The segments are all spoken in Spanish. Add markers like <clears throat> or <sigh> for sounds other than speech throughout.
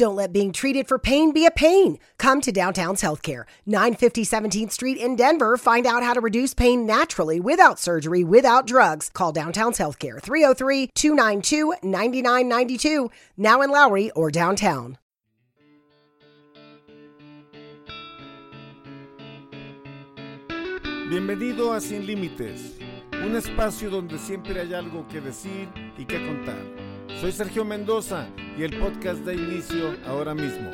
Don't let being treated for pain be a pain. Come to Downtown's Healthcare, 950 17th Street in Denver. Find out how to reduce pain naturally without surgery, without drugs. Call Downtown's Healthcare, 303 292 9992, now in Lowry or downtown. Bienvenido a Sin Límites, un espacio donde siempre hay algo que decir y que contar. Soy Sergio Mendoza y el podcast da inicio ahora mismo.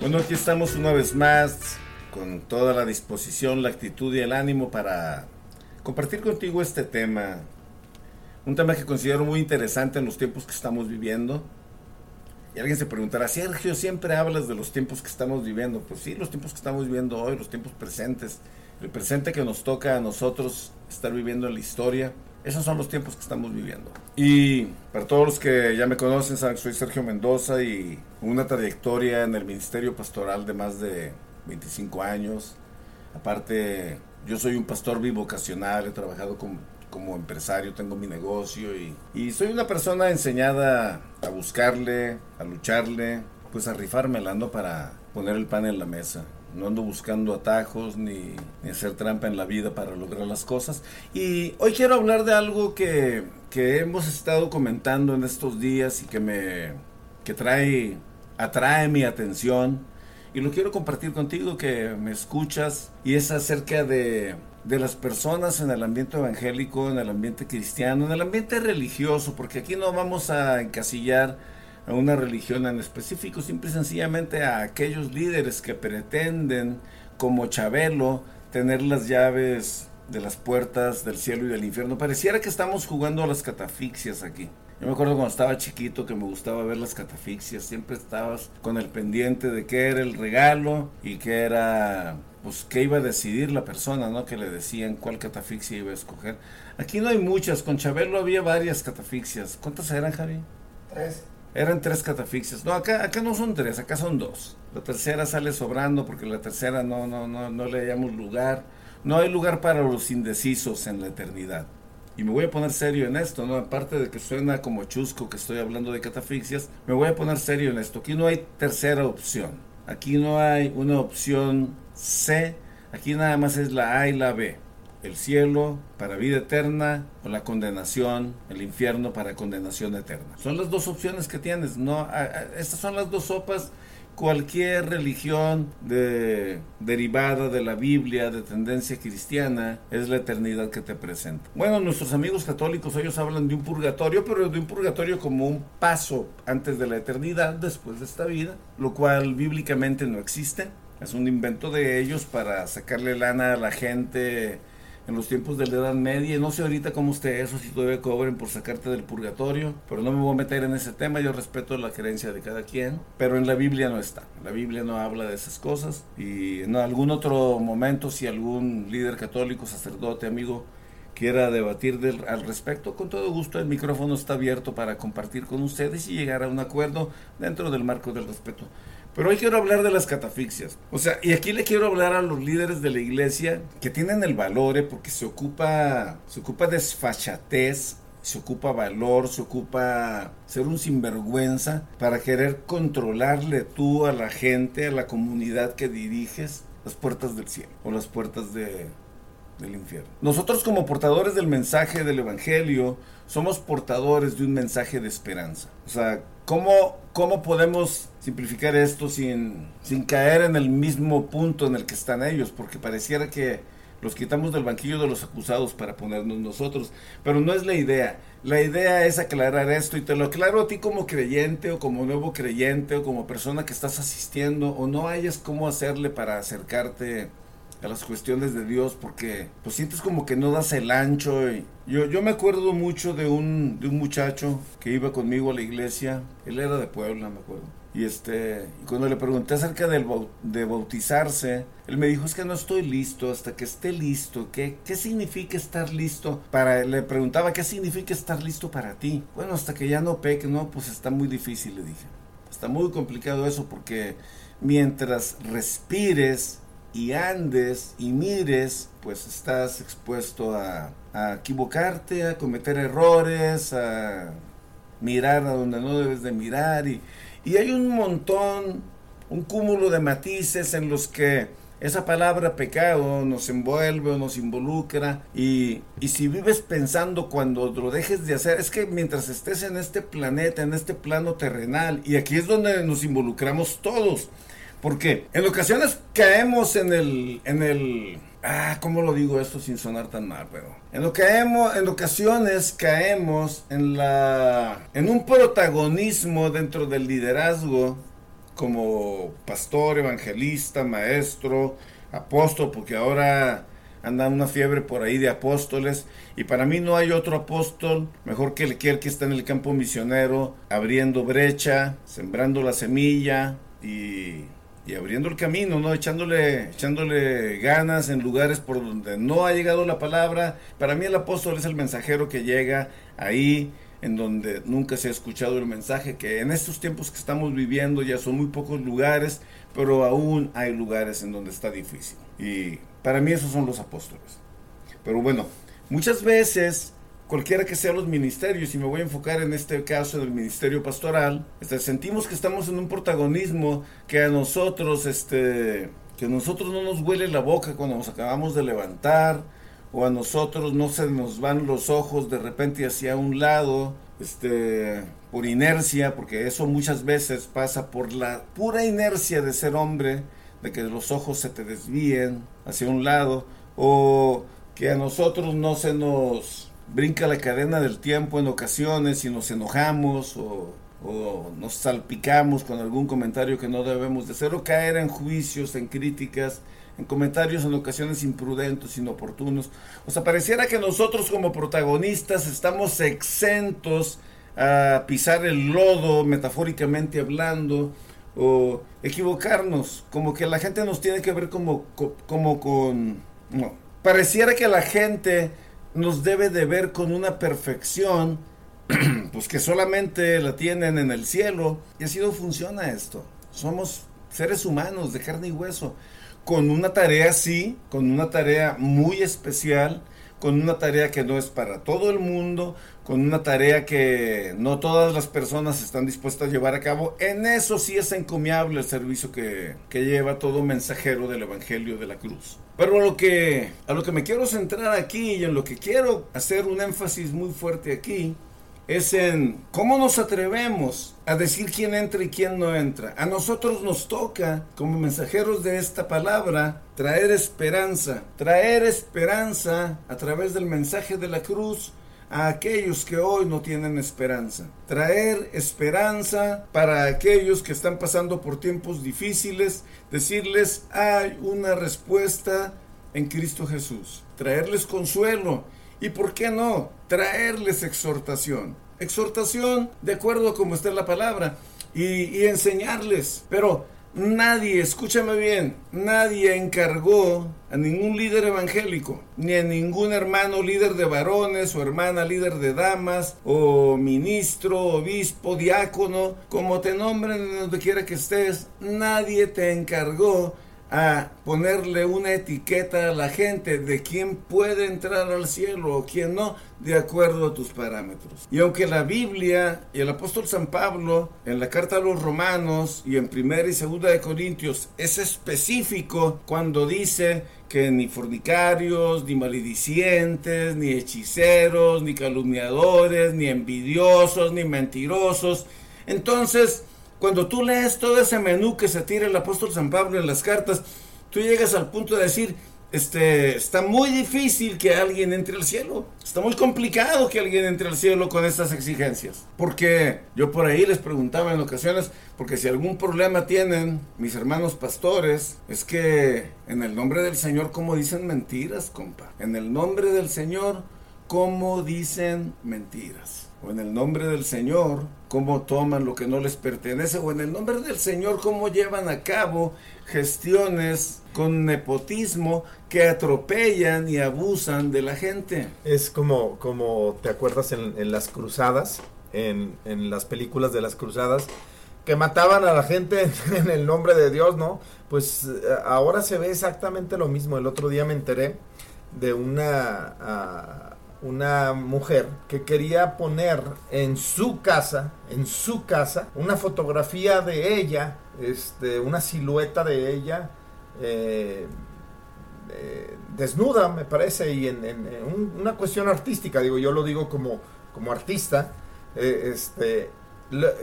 Bueno, aquí estamos una vez más con toda la disposición, la actitud y el ánimo para compartir contigo este tema. Un tema que considero muy interesante en los tiempos que estamos viviendo. Y alguien se preguntará, Sergio, siempre hablas de los tiempos que estamos viviendo. Pues sí, los tiempos que estamos viviendo hoy, los tiempos presentes, el presente que nos toca a nosotros estar viviendo en la historia. Esos son los tiempos que estamos viviendo. Y para todos los que ya me conocen, soy Sergio Mendoza y una trayectoria en el Ministerio Pastoral de más de 25 años. Aparte, yo soy un pastor bivocacional, he trabajado como, como empresario, tengo mi negocio y, y soy una persona enseñada a buscarle, a lucharle, pues a rifármela, ¿no? Para poner el pan en la mesa. No ando buscando atajos ni, ni, hacer trampa en la vida para lograr las cosas. Y hoy quiero hablar de algo que, que hemos estado comentando en estos días y que me que trae, atrae mi atención. Y lo quiero compartir contigo que me escuchas. Y es acerca de, de las personas en el ambiente evangélico, en el ambiente cristiano, en el ambiente religioso. Porque aquí no vamos a encasillar a una religión en específico, simple y sencillamente a aquellos líderes que pretenden, como Chabelo, tener las llaves de las puertas del cielo y del infierno. Pareciera que estamos jugando a las catafixias aquí. Yo me acuerdo cuando estaba chiquito que me gustaba ver las catafixias, siempre estabas con el pendiente de qué era el regalo y qué era, pues qué iba a decidir la persona, ¿no? Que le decían cuál catafixia iba a escoger. Aquí no hay muchas, con Chabelo había varias catafixias. ¿Cuántas eran, Javi? Tres. Eran tres catafixias. No, acá, acá no son tres, acá son dos. La tercera sale sobrando porque la tercera no, no, no, no le hallamos lugar. No hay lugar para los indecisos en la eternidad. Y me voy a poner serio en esto, ¿no? Aparte de que suena como chusco que estoy hablando de catafixias, me voy a poner serio en esto. Aquí no hay tercera opción. Aquí no hay una opción C. Aquí nada más es la A y la B el cielo para vida eterna o la condenación, el infierno para condenación eterna. Son las dos opciones que tienes, no estas son las dos sopas cualquier religión de, derivada de la Biblia, de tendencia cristiana, es la eternidad que te presenta. Bueno, nuestros amigos católicos, ellos hablan de un purgatorio, pero de un purgatorio como un paso antes de la eternidad, después de esta vida, lo cual bíblicamente no existe. Es un invento de ellos para sacarle lana a la gente en los tiempos de la Edad Media. No sé ahorita cómo esté eso, si todavía cobren por sacarte del purgatorio, pero no me voy a meter en ese tema, yo respeto la creencia de cada quien, pero en la Biblia no está. La Biblia no habla de esas cosas y en algún otro momento si algún líder católico, sacerdote, amigo, quiera debatir del, al respecto, con todo gusto el micrófono está abierto para compartir con ustedes y llegar a un acuerdo dentro del marco del respeto. Pero hoy quiero hablar de las catafixias. O sea, y aquí le quiero hablar a los líderes de la iglesia que tienen el valor, ¿eh? porque se ocupa, se ocupa desfachatez, se ocupa valor, se ocupa ser un sinvergüenza para querer controlarle tú a la gente, a la comunidad que diriges, las puertas del cielo o las puertas de, del infierno. Nosotros como portadores del mensaje del Evangelio somos portadores de un mensaje de esperanza. O sea, ¿cómo, cómo podemos simplificar esto sin, sin caer en el mismo punto en el que están ellos? Porque pareciera que los quitamos del banquillo de los acusados para ponernos nosotros, pero no es la idea. La idea es aclarar esto y te lo aclaro a ti como creyente o como nuevo creyente o como persona que estás asistiendo o no hayas cómo hacerle para acercarte a las cuestiones de Dios porque pues sientes como que no das el ancho. Y yo, yo me acuerdo mucho de un, de un muchacho que iba conmigo a la iglesia, él era de Puebla, me acuerdo. Y este, cuando le pregunté acerca del, de bautizarse, él me dijo, es que no estoy listo hasta que esté listo. ¿Qué, ¿Qué significa estar listo? Para, le preguntaba, ¿qué significa estar listo para ti? Bueno, hasta que ya no peque, no, pues está muy difícil, le dije. Está muy complicado eso porque mientras respires, y andes y mires, pues estás expuesto a, a equivocarte, a cometer errores, a mirar a donde no debes de mirar. Y, y hay un montón, un cúmulo de matices en los que esa palabra pecado nos envuelve o nos involucra. Y, y, si vives pensando cuando lo dejes de hacer, es que mientras estés en este planeta, en este plano terrenal, y aquí es donde nos involucramos todos, porque en ocasiones caemos en el, en el, ah, ¿cómo lo digo esto sin sonar tan mal? Pero en lo caemos, en ocasiones caemos en la, en un protagonismo dentro del liderazgo como pastor, evangelista, maestro, apóstol, porque ahora anda una fiebre por ahí de apóstoles y para mí no hay otro apóstol mejor que el que, el que está en el campo misionero, abriendo brecha, sembrando la semilla y, y, abriendo el camino, ¿no? Echándole, echándole ganas en lugares por donde no ha llegado la palabra. Para mí el apóstol es el mensajero que llega ahí en donde nunca se ha escuchado el mensaje, que en estos tiempos que estamos viviendo ya son muy pocos lugares, pero aún hay lugares en donde está difícil. Y para mí esos son los apóstoles. Pero bueno, muchas veces, cualquiera que sean los ministerios, y me voy a enfocar en este caso del ministerio pastoral, este, sentimos que estamos en un protagonismo que a nosotros, este, que a nosotros no nos huele la boca cuando nos acabamos de levantar, o a nosotros no se nos van los ojos de repente hacia un lado, este, por inercia, porque eso muchas veces pasa por la pura inercia de ser hombre, de que los ojos se te desvíen hacia un lado, o que a nosotros no se nos brinca la cadena del tiempo en ocasiones y nos enojamos o, o nos salpicamos con algún comentario que no debemos de hacer o caer en juicios, en críticas en comentarios en ocasiones imprudentes, inoportunos. O sea, pareciera que nosotros como protagonistas estamos exentos a pisar el lodo, metafóricamente hablando, o equivocarnos, como que la gente nos tiene que ver como, como con... No, pareciera que la gente nos debe de ver con una perfección, <clears throat> pues que solamente la tienen en el cielo. Y así no funciona esto. Somos seres humanos de carne y hueso con una tarea sí, con una tarea muy especial, con una tarea que no es para todo el mundo, con una tarea que no todas las personas están dispuestas a llevar a cabo. En eso sí es encomiable el servicio que, que lleva todo mensajero del Evangelio de la Cruz. Pero a lo, que, a lo que me quiero centrar aquí y en lo que quiero hacer un énfasis muy fuerte aquí es en cómo nos atrevemos a decir quién entra y quién no entra. A nosotros nos toca, como mensajeros de esta palabra, traer esperanza, traer esperanza a través del mensaje de la cruz a aquellos que hoy no tienen esperanza. Traer esperanza para aquellos que están pasando por tiempos difíciles, decirles hay una respuesta en Cristo Jesús. Traerles consuelo y por qué no traerles exhortación. Exhortación de acuerdo a como está la palabra y, enseñarles. Pero nadie, escúchame bien, nadie encargó a ningún líder evangélico, ni a ningún hermano líder de varones o hermana líder de damas, o ministro, obispo, diácono, como te nombren donde quiera que estés, nadie te encargó a ponerle una etiqueta a la gente de quién puede entrar al cielo o quién no, de acuerdo a tus parámetros. Y aunque la Biblia y el apóstol San Pablo en la carta a los romanos y en primera y segunda de Corintios es específico cuando dice que ni fornicarios, ni maledicientes, ni hechiceros, ni calumniadores, ni envidiosos, ni mentirosos, entonces cuando tú lees todo ese menú que se tira el apóstol San Pablo en las cartas, tú llegas al punto de decir, este, está muy difícil que alguien entre al cielo. Está muy complicado que alguien entre al cielo con estas exigencias. Porque yo por ahí les preguntaba en ocasiones, porque si algún problema tienen mis hermanos pastores, es que en el nombre del Señor, ¿cómo dicen mentiras, compa? En el nombre del Señor, ¿cómo dicen mentiras? O en el nombre del Señor, cómo toman lo que no les pertenece, o en el nombre del Señor, cómo llevan a cabo gestiones con nepotismo que atropellan y abusan de la gente. Es como, como te acuerdas en, las cruzadas, en, en, las películas de las cruzadas, que mataban a la gente <laughs> en el nombre de Dios, ¿no? Pues eh, ahora se ve exactamente lo mismo. El otro día me enteré de una, ah, una mujer que quería poner en su casa, en su casa, una fotografía de ella, este, una silueta de ella. Eh, eh, desnuda, me parece, y en, una cuestión artística, digo, yo lo digo como, como artista, este,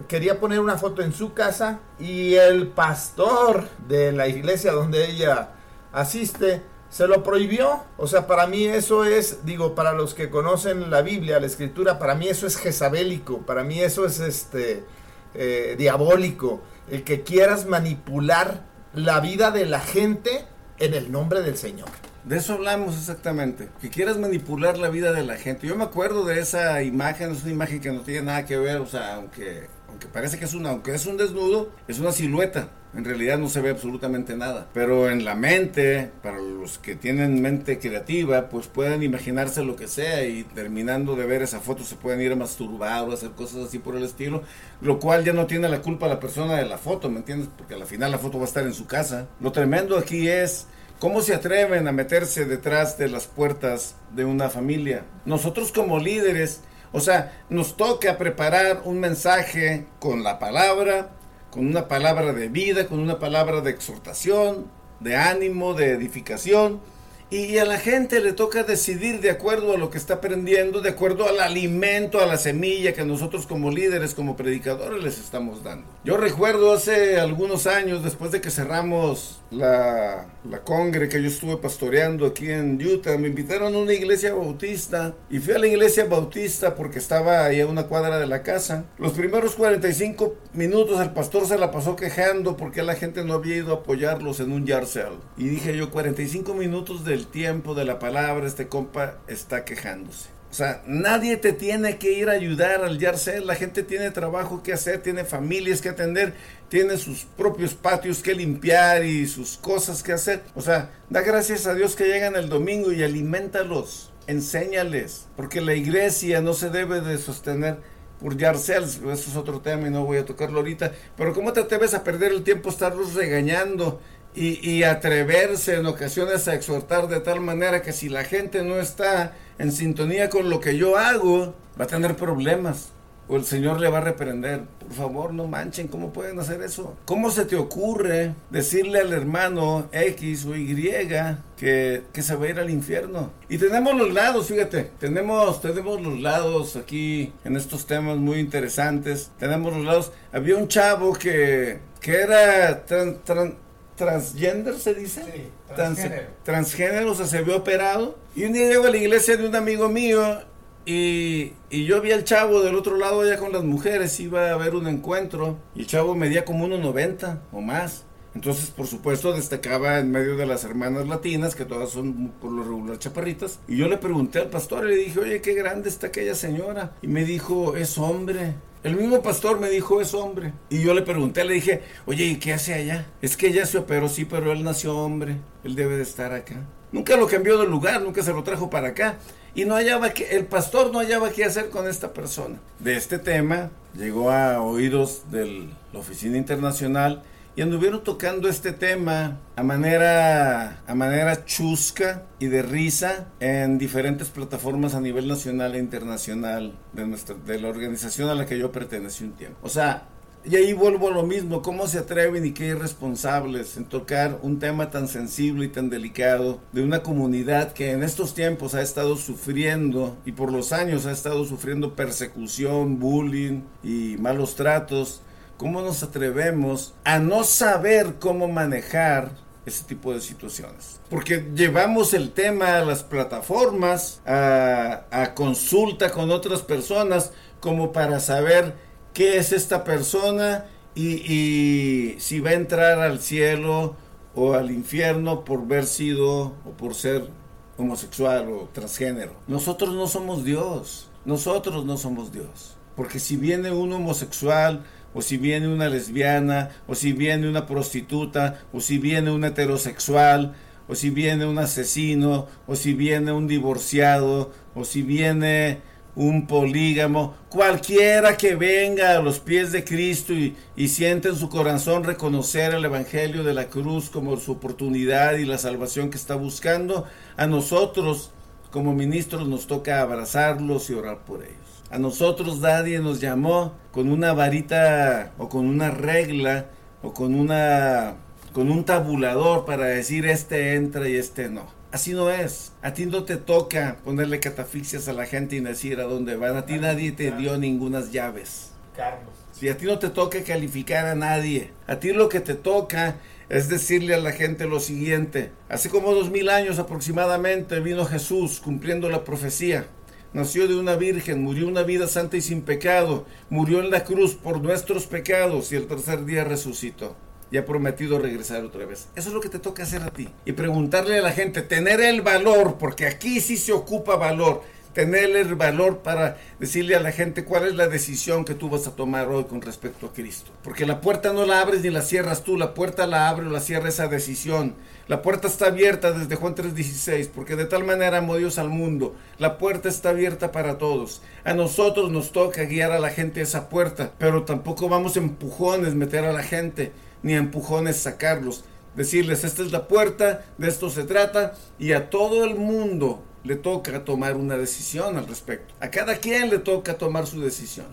quería poner una foto en su casa y el pastor de la iglesia donde ella asiste se lo prohibió. O sea, para mí eso es, digo, para los que conocen la Biblia, la escritura, para mí eso es jezabélico, para mí eso es este eh, diabólico. El que quieras manipular la vida de la gente en el nombre del Señor. De eso hablamos exactamente, que quieras manipular la vida de la gente. Yo me acuerdo de esa imagen, es una imagen que no tiene nada que ver, o sea, aunque, aunque parece que es una, aunque es un desnudo, es una silueta. En realidad no se ve absolutamente nada. Pero en la mente, para los que tienen mente creativa, pues pueden imaginarse lo que sea y terminando de ver esa foto se pueden ir a masturbar o hacer cosas así por el estilo. Lo cual ya no tiene la culpa la persona de la foto, ¿me entiendes? Porque al final la foto va a estar en su casa. Lo tremendo aquí es ¿Cómo se atreven a meterse detrás de las puertas de una familia? Nosotros como líderes, o sea, nos toca preparar un mensaje con la palabra, con una palabra de vida, con una palabra de exhortación, de ánimo, de edificación y a la gente le toca decidir de acuerdo a lo que está aprendiendo, de acuerdo al alimento, a la semilla que nosotros como líderes, como predicadores les estamos dando. Yo recuerdo hace algunos años, después de que cerramos la, la congre que yo estuve pastoreando aquí en Utah, me invitaron a una iglesia bautista y fui a la iglesia bautista porque estaba ahí a una cuadra de la casa. Los primeros 45 minutos el pastor se la pasó quejando porque la gente no había ido a apoyarlos en un yard Y dije yo, 45 minutos de el tiempo de la palabra, este compa está quejándose. O sea, nadie te tiene que ir a ayudar al Yarcel. La gente tiene trabajo que hacer, tiene familias que atender, tiene sus propios patios que limpiar y sus cosas que hacer. O sea, da gracias a Dios que llegan el domingo y alimentalos, enséñales, porque la iglesia no se debe de sostener por Yarcel. Eso es otro tema y no voy a tocarlo ahorita. Pero ¿cómo te atreves a perder el tiempo estarlos regañando y, atreverse en ocasiones a exhortar de tal manera que si la gente no está en sintonía con lo que yo hago, va a tener problemas. O el Señor le va a reprender. Por favor, no manchen, ¿cómo pueden hacer eso? ¿Cómo se te ocurre decirle al hermano X o Y que, que se va a ir al infierno? Y tenemos los lados, fíjate, tenemos, tenemos los lados aquí en estos temas muy interesantes. Tenemos los lados. Había un chavo que, que era transgender, se dice. transgénero. transgénero, o sea, se había operado. Y un día llego a la iglesia de un amigo mío y, y, yo vi al chavo del otro lado allá con las mujeres, iba a haber un encuentro y el chavo medía como 1,90 o más. Entonces, por supuesto, destacaba en medio de las hermanas latinas, que todas son por lo regular chaparritas. Y yo le pregunté al pastor y le dije, oye, qué grande está aquella señora. Y me dijo, es hombre. El mismo pastor me dijo, es hombre. Y yo le pregunté, le dije, oye, ¿y qué hace allá? Es que ella se operó, sí, pero él nació hombre. Él debe de estar acá. Nunca lo cambió de lugar, nunca se lo trajo para acá. Y no hallaba que, el pastor no hallaba qué hacer con esta persona. De este tema llegó a oídos de la Oficina Internacional y anduvieron tocando este tema a manera, a manera chusca y de risa en diferentes plataformas a nivel nacional e internacional de, nuestra, de la organización a la que yo pertenecí un tiempo. O sea, y ahí vuelvo a lo mismo, cómo se atreven y qué irresponsables en tocar un tema tan sensible y tan delicado de una comunidad que en estos tiempos ha estado sufriendo y por los años ha estado sufriendo persecución, bullying y malos tratos ¿Cómo nos atrevemos a no saber cómo manejar ese tipo de situaciones? Porque llevamos el tema a las plataformas, a, consulta con otras personas, como para saber qué es esta persona y, si va a entrar al cielo o al infierno por haber sido o por ser homosexual o transgénero. Nosotros no somos Dios. Nosotros no somos Dios. Porque si viene un homosexual o si viene una lesbiana, o si viene una prostituta, o si viene un heterosexual, o si viene un asesino, o si viene un divorciado, o si viene un polígamo, cualquiera que venga a los pies de Cristo y, y siente en su corazón reconocer el Evangelio de la cruz como su oportunidad y la salvación que está buscando, a nosotros como ministros nos toca abrazarlos y orar por ellos. A nosotros nadie nos llamó con una varita o con una regla o con una con un tabulador para decir este entra y este no. Así no es. A ti no te toca ponerle catafixias a la gente y decir a dónde van. A ti nadie te dio ninguna llaves. Carlos. Si a ti no te toca calificar a nadie, a ti lo que te toca es decirle a la gente lo siguiente. Hace como dos mil años aproximadamente vino Jesús cumpliendo la profecía. Nació de una virgen, murió una vida santa y sin pecado, murió en la cruz por nuestros pecados y el tercer día resucitó y ha prometido regresar otra vez. Eso es lo que te toca hacer a ti. Y preguntarle a la gente, tener el valor, porque aquí sí se ocupa valor, tener el valor para decirle a la gente cuál es la decisión que tú vas a tomar hoy con respecto a Cristo. Porque la puerta no la abres ni la cierras tú, la puerta la abre o la cierra esa decisión. La puerta está abierta desde Juan 3:16, porque de tal manera amó Dios al mundo. La puerta está abierta para todos. A nosotros nos toca guiar a la gente a esa puerta, pero tampoco vamos a empujones meter a la gente ni empujones sacarlos. Decirles, esta es la puerta, de esto se trata, y a todo el mundo le toca tomar una decisión al respecto. A cada quien le toca tomar su decisión.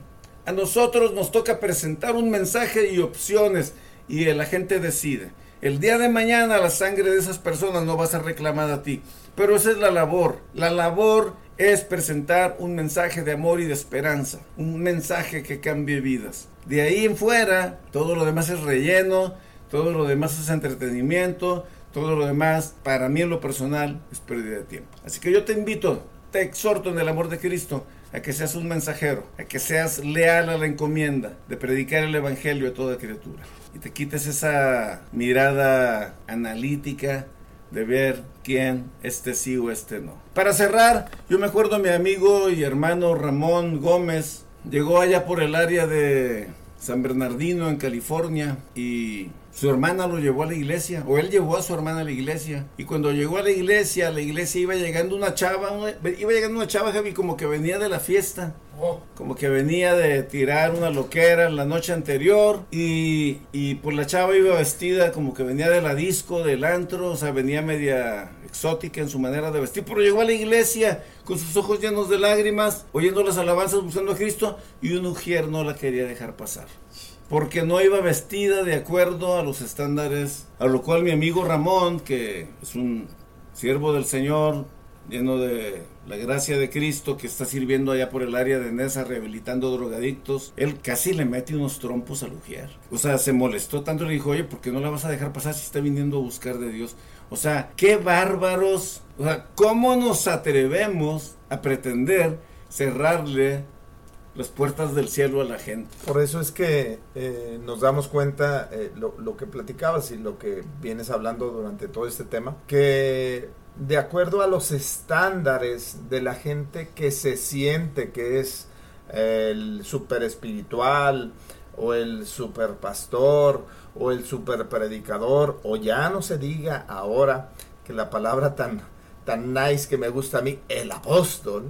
A nosotros nos toca presentar un mensaje y opciones, y la gente decide. El día de mañana la sangre de esas personas no va a ser reclamada a ti. Pero esa es la labor. La labor es presentar un mensaje de amor y de esperanza. Un mensaje que cambie vidas. De ahí en fuera, todo lo demás es relleno, todo lo demás es entretenimiento, todo lo demás, para mí en lo personal, es pérdida de tiempo. Así que yo te invito, te exhorto en el amor de Cristo a que seas un mensajero, a que seas leal a la encomienda de predicar el Evangelio a toda criatura. Y te quites esa mirada analítica de ver quién este sí o este no. Para cerrar, yo me acuerdo a mi amigo y hermano Ramón Gómez, llegó allá por el área de San Bernardino en California y su hermana lo llevó a la iglesia, o él llevó a su hermana a la iglesia. Y cuando llegó a la iglesia, a la iglesia iba llegando una chava, iba llegando una chava, Javi, como que venía de la fiesta. Oh. Como que venía de tirar una loquera la noche anterior. Y, y pues la chava iba vestida como que venía de la disco, del antro, o sea, venía media exótica en su manera de vestir. Pero llegó a la iglesia con sus ojos llenos de lágrimas, oyendo las alabanzas, buscando a Cristo, y un ujier no la quería dejar pasar porque no iba vestida de acuerdo a los estándares, a lo cual mi amigo Ramón, que es un siervo del Señor, lleno de la gracia de Cristo, que está sirviendo allá por el área de Nesa, rehabilitando drogadictos, él casi le mete unos trompos a Lugier. O sea, se molestó tanto, le dijo, oye, ¿por qué no la vas a dejar pasar si está viniendo a buscar de Dios? O sea, qué bárbaros, o sea, ¿cómo nos atrevemos a pretender cerrarle las puertas del cielo a la gente. Por eso es que eh, nos damos cuenta, eh, lo, que platicabas y lo que vienes hablando durante todo este tema, que de acuerdo a los estándares de la gente que se siente que es el super espiritual o el super pastor o el super predicador o ya no se diga ahora que la palabra tan, tan nice que me gusta a mí, el apóstol,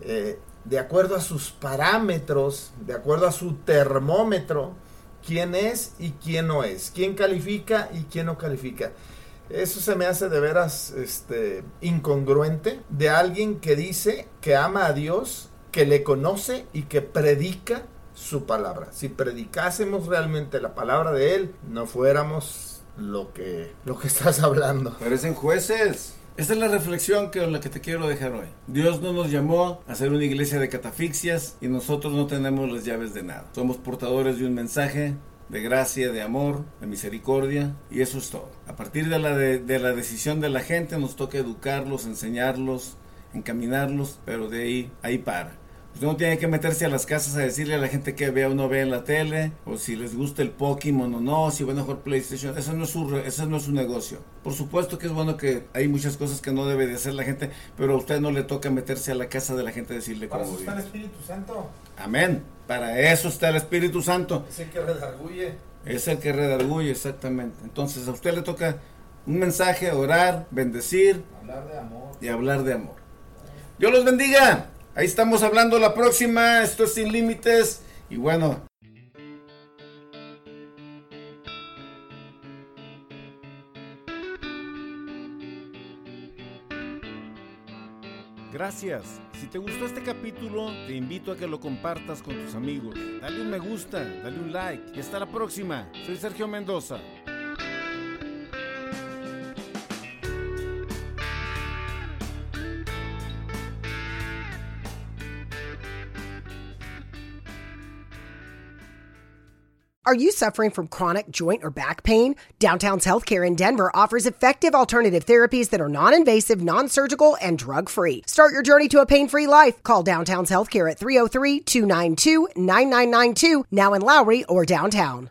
eh, de acuerdo a sus parámetros, de acuerdo a su termómetro, quién es y quién no es, quién califica y quién no califica. Eso se me hace de veras este, incongruente de alguien que dice que ama a Dios, que le conoce y que predica su palabra. Si predicásemos realmente la palabra de Él, no fuéramos lo que, lo que <laughs> estás hablando. Parecen jueces. Esta es la reflexión que, la que te quiero dejar hoy. Dios no nos llamó a ser una iglesia de catafixias y nosotros no tenemos las llaves de nada. Somos portadores de un mensaje de gracia, de amor, de misericordia y eso es todo. A partir de la, de la decisión de la gente nos toca educarlos, enseñarlos, encaminarlos, pero de ahí, ahí para. Usted no tiene que meterse a las casas a decirle a la gente que vea o no vea en la tele, o si les gusta el Pokémon o no, si van a jugar PlayStation. Eso no, es su, eso no es su negocio. Por supuesto que es bueno que hay muchas cosas que no debe de hacer la gente, pero a usted no le toca meterse a la casa de la gente a decirle cómo Para eso está el Espíritu Santo. Amén. Para eso está el Espíritu Santo. Es el que redarguye. Es el que redarguye, exactamente. Entonces a usted le toca un mensaje, orar, bendecir. Hablar de amor. Y hablar de amor. Dios los bendiga. Ahí estamos hablando la próxima. Esto es Sin Límites. Y bueno, Gracias. Si te gustó este capítulo, te invito a que lo compartas con tus amigos. Dale un me gusta, dale un like y hasta la próxima. Soy Sergio Mendoza. Are you suffering from chronic joint or back pain? Downtown's Healthcare in Denver offers effective alternative therapies that are non invasive, non surgical, and drug free. Start your journey to a pain free life. Call Downtown's Healthcare at 303 292 9992, now in Lowry or downtown.